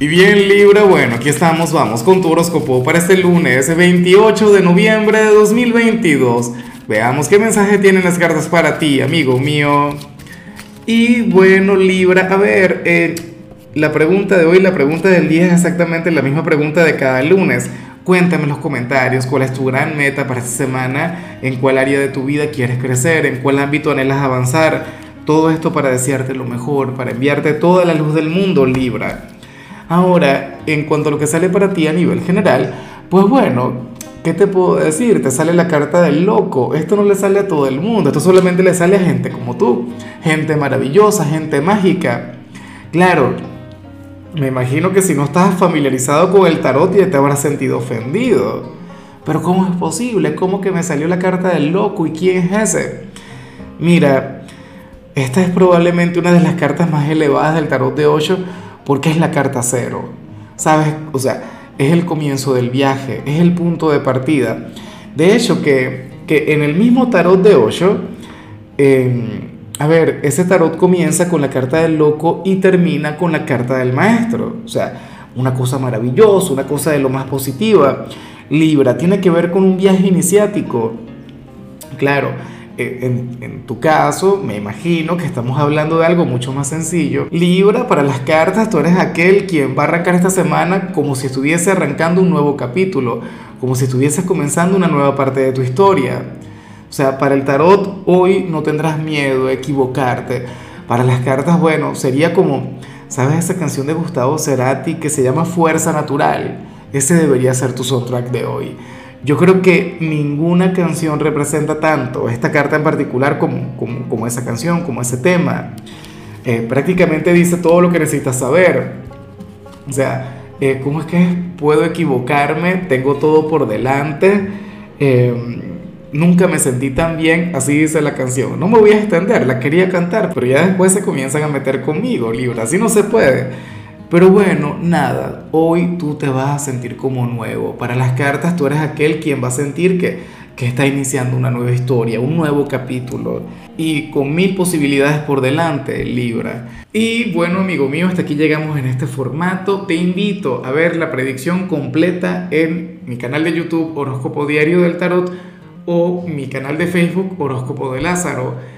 Y bien Libra, bueno, aquí estamos, vamos con tu horóscopo para este lunes 28 de noviembre de 2022. Veamos qué mensaje tienen las cartas para ti, amigo mío. Y bueno Libra, a ver, eh, la pregunta de hoy, la pregunta del día es exactamente la misma pregunta de cada lunes. Cuéntame en los comentarios cuál es tu gran meta para esta semana, en cuál área de tu vida quieres crecer, en cuál ámbito anhelas avanzar. Todo esto para desearte lo mejor, para enviarte toda la luz del mundo, Libra. Ahora, en cuanto a lo que sale para ti a nivel general, pues bueno, ¿qué te puedo decir? Te sale la carta del loco. Esto no le sale a todo el mundo, esto solamente le sale a gente como tú, gente maravillosa, gente mágica. Claro, me imagino que si no estás familiarizado con el tarot ya te habrás sentido ofendido. Pero ¿cómo es posible? ¿Cómo que me salió la carta del loco? ¿Y quién es ese? Mira, esta es probablemente una de las cartas más elevadas del tarot de 8 porque es la carta cero, ¿sabes? O sea, es el comienzo del viaje, es el punto de partida. De hecho, que, en el mismo tarot de Osho, em, a ver, ese tarot comienza con la carta del loco y termina con la carta del maestro. O sea, una cosa maravillosa, una cosa de lo más positiva. Libra tiene que ver con un viaje iniciático. Claro, eh, en, tu caso, me imagino que estamos hablando de algo mucho más sencillo. Libra, para las cartas, tú eres aquel quien va a arrancar esta semana como si estuviese arrancando un nuevo capítulo, como si estuvieses comenzando una nueva parte de tu historia. O sea, para el tarot hoy no tendrás miedo a equivocarte. Para las cartas, bueno, sería como, ¿sabes esa canción de Gustavo Cerati que se llama Fuerza Natural? Ese debería ser tu soundtrack de hoy. Yo creo que ninguna canción representa tanto esta carta en particular como, como, esa canción, como ese tema. Eh, prácticamente dice todo lo que necesitas saber. O sea, eh, ¿cómo es que puedo equivocarme? Tengo todo por delante. Eh, nunca me sentí tan bien, así dice la canción. No me voy a extender, la quería cantar, pero ya después se comienzan a meter conmigo, Libra. Así no se puede. Pero bueno, nada, hoy tú te vas a sentir como nuevo. Para las cartas tú eres aquel quien va a sentir que, que está iniciando una nueva historia, un nuevo capítulo y con mil posibilidades por delante, Libra. Y bueno, amigo mío, hasta aquí llegamos en este formato. Te invito a ver la predicción completa en mi canal de YouTube Horóscopo Diario del Tarot o mi canal de Facebook Horóscopo de Lázaro.